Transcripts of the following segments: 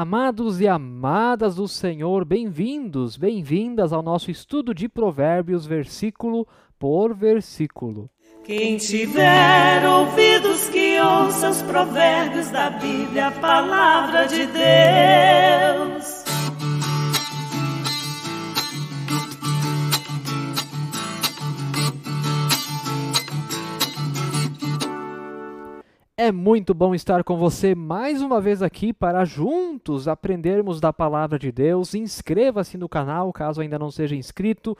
Amados e amadas do Senhor, bem-vindos, bem-vindas ao nosso estudo de Provérbios, versículo por versículo. Quem tiver ouvidos que ouça os provérbios da Bíblia, a palavra de Deus. É muito bom estar com você mais uma vez aqui para juntos aprendermos da palavra de Deus. Inscreva-se no canal caso ainda não seja inscrito.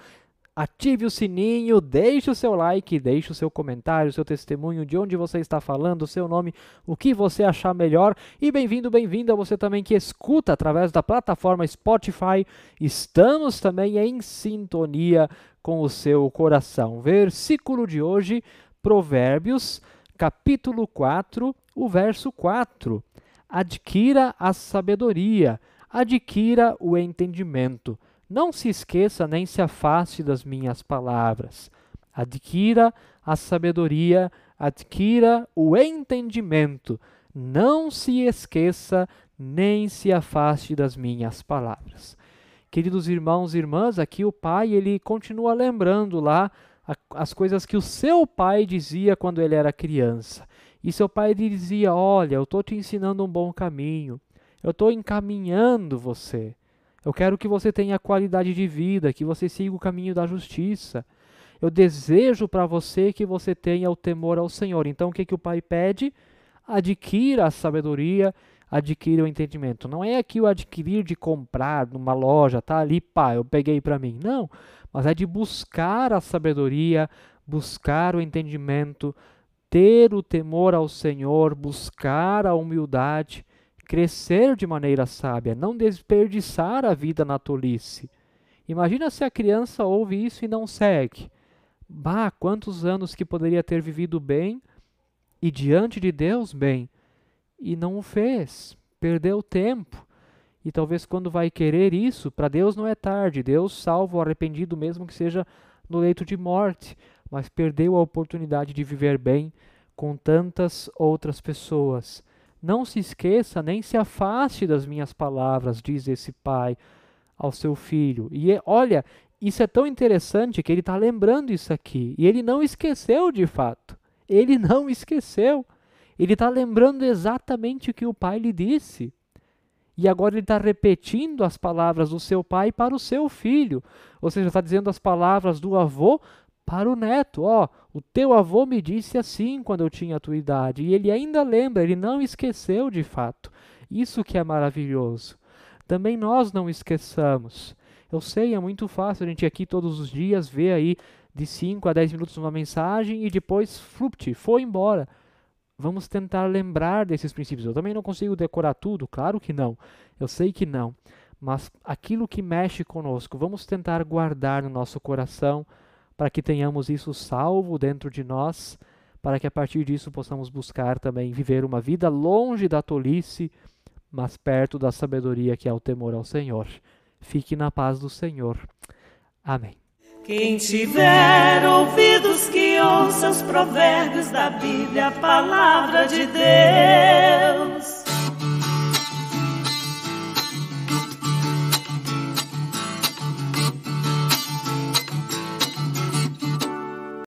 Ative o sininho, deixe o seu like, deixe o seu comentário, o seu testemunho, de onde você está falando, o seu nome, o que você achar melhor. E bem-vindo, bem-vinda você também que escuta através da plataforma Spotify. Estamos também em sintonia com o seu coração. Versículo de hoje, Provérbios capítulo 4, o verso 4. Adquira a sabedoria, adquira o entendimento. Não se esqueça nem se afaste das minhas palavras. Adquira a sabedoria, adquira o entendimento. Não se esqueça nem se afaste das minhas palavras. Queridos irmãos e irmãs, aqui o pai ele continua lembrando lá as coisas que o seu pai dizia quando ele era criança. E seu pai dizia: Olha, eu estou te ensinando um bom caminho, eu estou encaminhando você. Eu quero que você tenha qualidade de vida, que você siga o caminho da justiça. Eu desejo para você que você tenha o temor ao Senhor. Então, o que, que o pai pede? Adquira a sabedoria, adquira o entendimento. Não é aqui o adquirir de comprar numa loja, tá ali, pá, eu peguei para mim. Não mas é de buscar a sabedoria, buscar o entendimento, ter o temor ao Senhor, buscar a humildade, crescer de maneira sábia, não desperdiçar a vida na tolice. Imagina se a criança ouve isso e não segue. Bah, quantos anos que poderia ter vivido bem e diante de Deus bem, e não o fez, perdeu tempo. E talvez quando vai querer isso, para Deus não é tarde. Deus salva o arrependido mesmo que seja no leito de morte, mas perdeu a oportunidade de viver bem com tantas outras pessoas. Não se esqueça nem se afaste das minhas palavras, diz esse pai ao seu filho. E é, olha, isso é tão interessante que ele está lembrando isso aqui. E ele não esqueceu de fato. Ele não esqueceu. Ele está lembrando exatamente o que o pai lhe disse. E agora ele está repetindo as palavras do seu pai para o seu filho. Ou seja, está dizendo as palavras do avô para o neto. Ó, oh, o teu avô me disse assim quando eu tinha a tua idade. E ele ainda lembra, ele não esqueceu de fato. Isso que é maravilhoso. Também nós não esqueçamos. Eu sei, é muito fácil a gente aqui todos os dias ver aí de 5 a 10 minutos uma mensagem e depois, flupt, foi embora. Vamos tentar lembrar desses princípios. Eu também não consigo decorar tudo, claro que não. Eu sei que não. Mas aquilo que mexe conosco, vamos tentar guardar no nosso coração para que tenhamos isso salvo dentro de nós, para que a partir disso possamos buscar também viver uma vida longe da tolice, mas perto da sabedoria que é o temor ao Senhor. Fique na paz do Senhor. Amém. Quem tiver ouvidos que ouça os provérbios da Bíblia, a palavra de Deus.